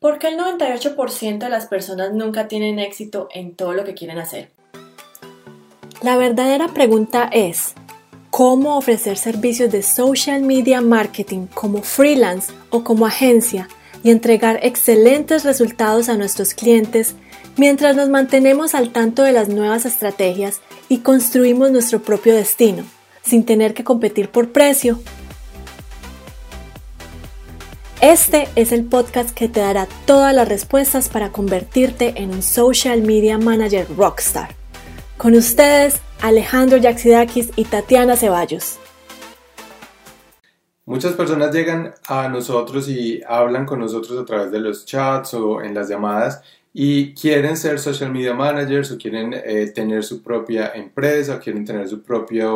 ¿Por qué el 98% de las personas nunca tienen éxito en todo lo que quieren hacer? La verdadera pregunta es, ¿cómo ofrecer servicios de social media marketing como freelance o como agencia y entregar excelentes resultados a nuestros clientes mientras nos mantenemos al tanto de las nuevas estrategias y construimos nuestro propio destino, sin tener que competir por precio este es el podcast que te dará todas las respuestas para convertirte en un social media manager rockstar. Con ustedes, Alejandro Yaxidakis y Tatiana Ceballos. Muchas personas llegan a nosotros y hablan con nosotros a través de los chats o en las llamadas y quieren ser social media managers o quieren eh, tener su propia empresa o quieren tener su propia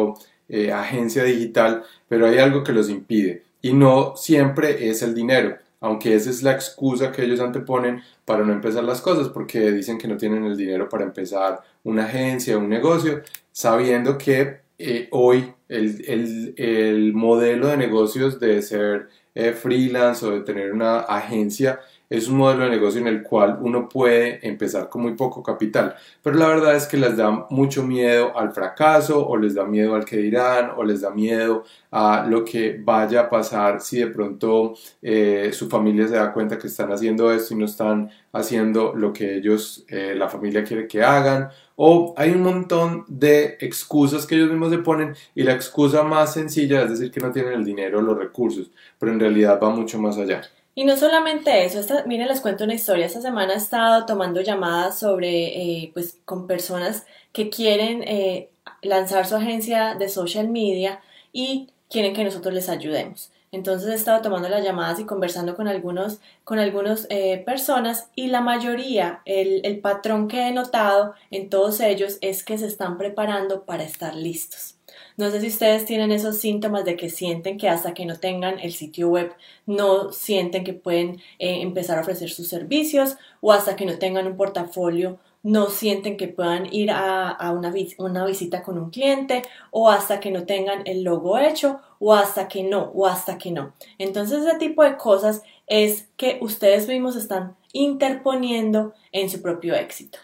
eh, agencia digital, pero hay algo que los impide y no siempre es el dinero, aunque esa es la excusa que ellos anteponen para no empezar las cosas, porque dicen que no tienen el dinero para empezar una agencia, un negocio, sabiendo que eh, hoy el, el, modelo de negocios de ser eh, freelance o de tener una agencia es un modelo de negocio en el cual uno puede empezar con muy poco capital, pero la verdad es que les da mucho miedo al fracaso o les da miedo al que dirán o les da miedo a lo que vaya a pasar si de pronto eh, su familia se da cuenta que están haciendo esto y no están haciendo lo que ellos, eh, la familia quiere que hagan o hay un montón de excusas que ellos mismos se ponen y la excusa más sencilla es decir que no tienen el dinero o los recursos, pero en realidad va mucho más allá. Y no solamente eso, miren, les cuento una historia. Esta semana he estado tomando llamadas sobre, eh, pues, con personas que quieren eh, lanzar su agencia de social media y quieren que nosotros les ayudemos. Entonces he estado tomando las llamadas y conversando con algunos, con algunas eh, personas y la mayoría, el, el patrón que he notado en todos ellos es que se están preparando para estar listos. No sé si ustedes tienen esos síntomas de que sienten que hasta que no tengan el sitio web no sienten que pueden eh, empezar a ofrecer sus servicios o hasta que no tengan un portafolio no sienten que puedan ir a, una, una, visita con un cliente o hasta que no tengan el logo hecho o hasta que no o hasta que no. Entonces ese tipo de cosas es que ustedes mismos están interponiendo en su propio éxito.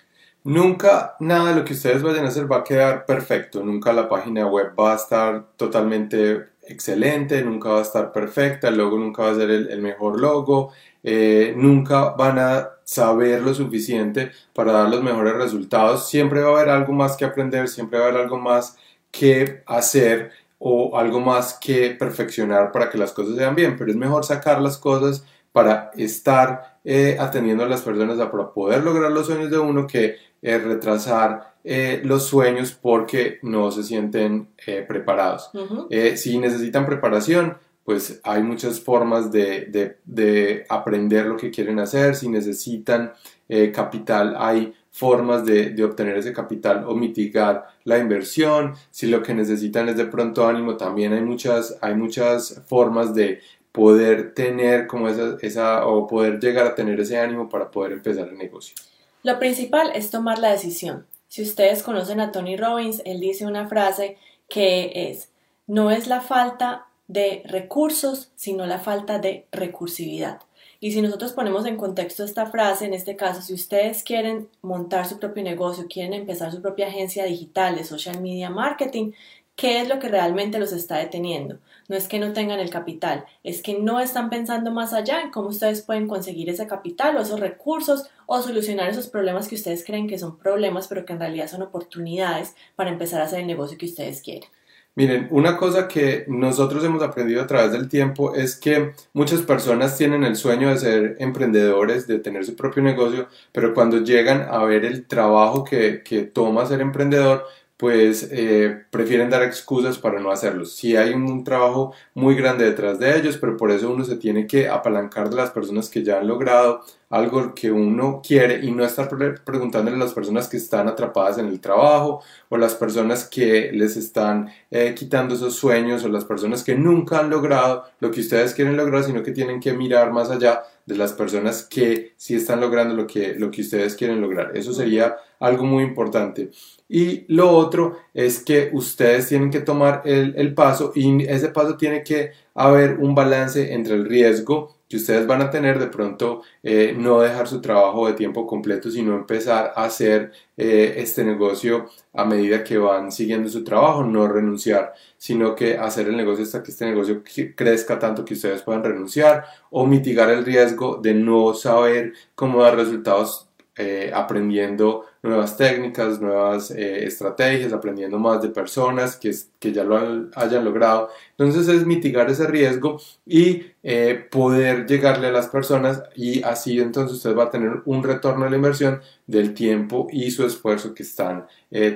Nunca nada de lo que ustedes vayan a hacer va a quedar perfecto, nunca la página web va a estar totalmente excelente, nunca va a estar perfecta, el logo nunca va a ser el, mejor logo, eh, nunca van a saber lo suficiente para dar los mejores resultados, siempre va a haber algo más que aprender, siempre va a haber algo más que hacer o algo más que perfeccionar para que las cosas sean bien, pero es mejor sacar las cosas para estar eh, atendiendo a las personas, para poder lograr los sueños de uno que retrasar eh, los sueños porque no se sienten eh, preparados. Eh, si necesitan preparación, pues hay muchas formas de, de, aprender lo que quieren hacer. Si necesitan capital, hay formas de, de, obtener ese capital o mitigar la inversión. Si lo que necesitan es de pronto ánimo, también hay muchas, hay muchas formas de poder tener como esa, esa o poder llegar a tener ese ánimo para poder empezar el negocio. Lo principal es tomar la decisión. Si ustedes conocen a Tony Robbins, él dice una frase que es, no es la falta de recursos, sino la falta de recursividad. Y si nosotros ponemos en contexto esta frase, en este caso, si ustedes quieren montar su propio negocio, quieren empezar su propia agencia digital de social media marketing, ¿qué es lo que realmente los está deteniendo? No es que no tengan el capital, es que no están pensando más allá en cómo ustedes pueden conseguir ese capital o esos recursos o solucionar esos problemas que ustedes creen que son problemas, pero que en realidad son oportunidades para empezar a hacer el negocio que ustedes quieren. Miren, una cosa que nosotros hemos aprendido a través del tiempo es que muchas personas tienen el sueño de ser emprendedores, de tener su propio negocio, pero cuando llegan a ver el trabajo que, que toma ser emprendedor, pues eh, prefieren dar excusas para no hacerlo. Sí hay un, trabajo muy grande detrás de ellos, pero por eso uno se tiene que apalancar de las personas que ya han logrado algo que uno quiere y no estar preguntándole a las personas que están atrapadas en el trabajo o las personas que les están eh, quitando esos sueños o las personas que nunca han logrado lo que ustedes quieren lograr, sino que tienen que mirar más allá de las personas que sí están logrando lo que, lo que ustedes quieren lograr. Eso sería algo muy importante. Y lo otro es que ustedes tienen que tomar el, el paso y ese paso tiene que haber un balance entre el riesgo que ustedes van a tener, de pronto eh, no dejar su trabajo de tiempo completo, sino empezar a hacer eh, este negocio a medida que van siguiendo su trabajo, no renunciar, sino que hacer el negocio hasta que este negocio crezca tanto que ustedes puedan renunciar o mitigar el riesgo de no saber cómo dar resultados eh, aprendiendo nuevas técnicas, nuevas eh, estrategias, aprendiendo más de personas que, que ya lo hayan logrado. Entonces es mitigar ese riesgo y eh, poder llegarle a las personas y así entonces usted va a tener un retorno de la inversión del tiempo y su esfuerzo que están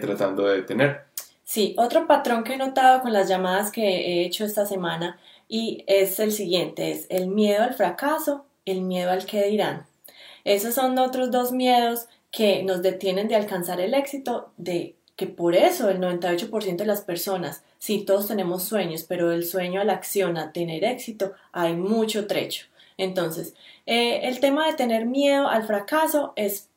tratando de tener. Sí, otro patrón que he notado con las llamadas que he hecho esta semana y es el siguiente, es el miedo al fracaso, el miedo al que dirán. Esos son otros dos miedos que nos detienen de alcanzar el éxito, de que por eso el 98% de las personas, sí, todos tenemos sueños, pero del sueño a la acción, a tener éxito, hay mucho trecho. Entonces, eh, el tema de tener miedo al fracaso es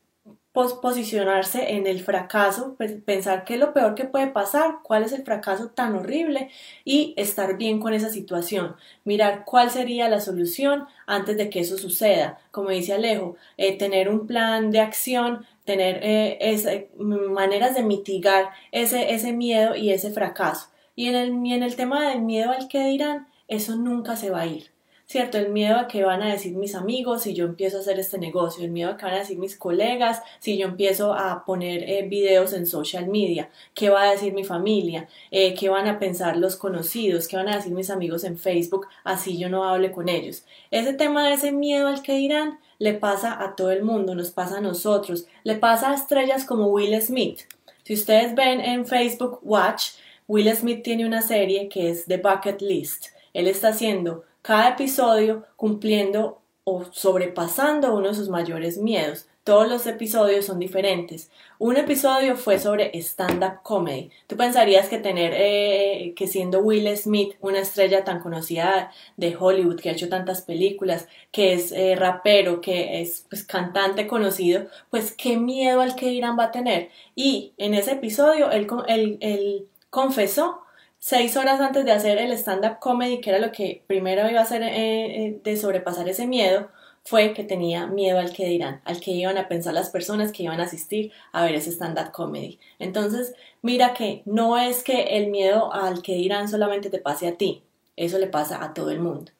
posicionarse en el fracaso, pensar qué es lo peor que puede pasar, cuál es el fracaso tan horrible y estar bien con esa situación, mirar cuál sería la solución antes de que eso suceda. Como dice Alejo, eh, tener un plan de acción, tener eh, maneras de mitigar ese, ese miedo y ese fracaso. Y en, el, y en el tema del miedo al que dirán, eso nunca se va a ir ¿cierto? El miedo a que van a decir mis amigos si yo empiezo a hacer este negocio, el miedo a que van a decir mis colegas si yo empiezo a poner eh, videos en social media, qué va a decir mi familia, eh, qué van a pensar los conocidos, qué van a decir mis amigos en Facebook, así yo no hable con ellos. Ese tema de ese miedo al que dirán le pasa a todo el mundo, nos pasa a nosotros, le pasa a estrellas como Will Smith. Si ustedes ven en Facebook Watch, Will Smith tiene una serie que es The Bucket List. Él está haciendo cada episodio cumpliendo o sobrepasando uno de sus mayores miedos. Todos los episodios son diferentes. Un episodio fue sobre stand-up comedy. Tú pensarías que tener, eh, que siendo Will Smith, una estrella tan conocida de Hollywood, que ha hecho tantas películas, que es eh, rapero, que es pues, cantante conocido, pues qué miedo al que dirán va a tener. Y en ese episodio él, él, él confesó seis horas antes de hacer el stand-up comedy, que era lo que primero iba a hacer eh, eh, de sobrepasar ese miedo, fue que tenía miedo al que dirán, al que iban a pensar las personas que iban a asistir a ver ese stand-up comedy. Entonces, mira que no es que el miedo al que dirán solamente te pase a ti, eso le pasa a todo el mundo.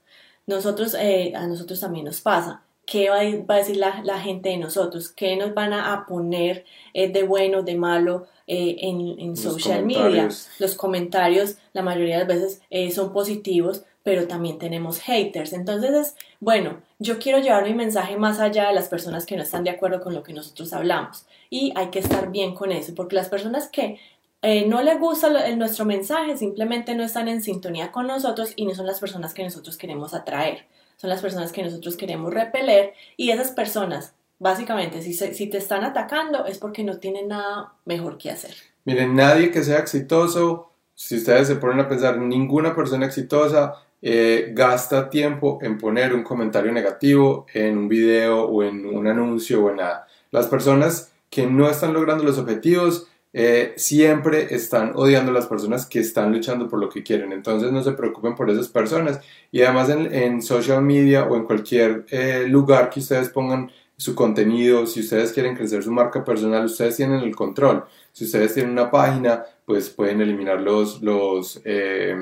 Nosotros, eh, a nosotros también nos pasa. ¿Qué va a, decir la, gente de nosotros? ¿Qué nos van a poner de bueno, de malo? Eh, en, social media. Los comentarios, la mayoría de las veces eh, son positivos, pero también tenemos haters. Entonces, bueno, yo quiero llevar mi mensaje más allá de las personas que no están de acuerdo con lo que nosotros hablamos. Y hay que estar bien con eso, porque las personas que eh, no les gusta nuestro mensaje simplemente no están en sintonía con nosotros y no son las personas que nosotros queremos atraer. Son las personas que nosotros queremos repeler y esas personas Básicamente, si, si te están atacando es porque no tienen nada mejor que hacer. Miren, nadie que sea exitoso, si ustedes se ponen a pensar, ninguna persona exitosa eh, gasta tiempo en poner un comentario negativo en un video o en un anuncio o en nada. Las personas que no están logrando los objetivos eh, siempre están odiando a las personas que están luchando por lo que quieren. Entonces no se preocupen por esas personas. Y además en, social media o en cualquier eh, lugar que ustedes pongan su contenido, si ustedes quieren crecer su marca personal, ustedes tienen el control. Si ustedes tienen una página, pues pueden eliminar los, los, eh,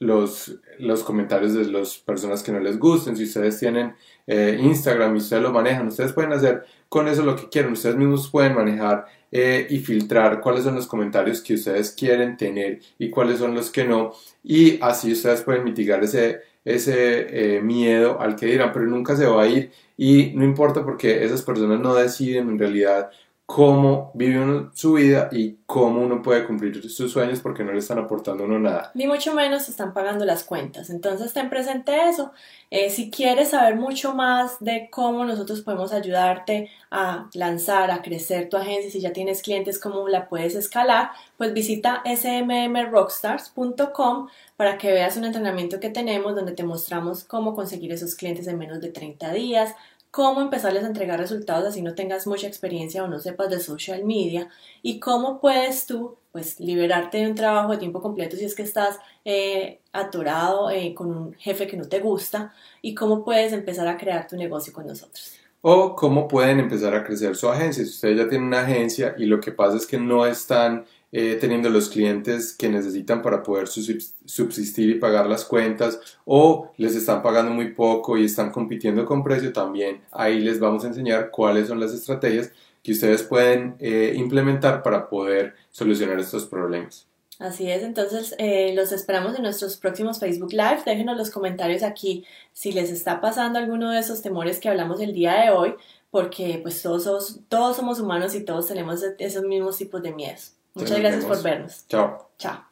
los, los comentarios de las personas que no les gusten. Si ustedes tienen Instagram y ustedes lo manejan, ustedes pueden hacer con eso lo que quieran. Ustedes mismos pueden manejar eh, y filtrar cuáles son los comentarios que ustedes quieren tener y cuáles son los que no. Y así ustedes pueden mitigar ese, ese miedo al que dirán, pero nunca se va a ir y no importa porque esas personas no deciden en realidad cómo vive uno su vida y cómo uno puede cumplir sus sueños porque no le están aportando uno nada. Ni mucho menos están pagando las cuentas. Entonces ten presente eso. Eh, si quieres saber mucho más de cómo nosotros podemos ayudarte a lanzar, a crecer tu agencia, si ya tienes clientes, cómo la puedes escalar, pues visita smmrockstars.com para que veas un entrenamiento que tenemos donde te mostramos cómo conseguir esos clientes en menos de 30 días, cómo empezarles a entregar resultados así no tengas mucha experiencia o no sepas de social media y cómo puedes tú pues liberarte de un trabajo de tiempo completo si es que estás eh, atorado eh, con un jefe que no te gusta y cómo puedes empezar a crear tu negocio con nosotros. O cómo pueden empezar a crecer su agencia. Si ustedes ya tienen una agencia y lo que pasa es que no están eh, teniendo los clientes que necesitan para poder subsistir y pagar las cuentas o les están pagando muy poco y están compitiendo con precio, también ahí les vamos a enseñar cuáles son las estrategias que ustedes pueden eh, implementar para poder solucionar estos problemas. Así es, entonces eh, los esperamos en nuestros próximos Facebook Live. Déjenos los comentarios aquí si les está pasando alguno de esos temores que hablamos el día de hoy, porque pues todos, todos somos humanos y todos tenemos esos mismos tipos de miedos. Muchas gracias por vernos. Chao. Chao.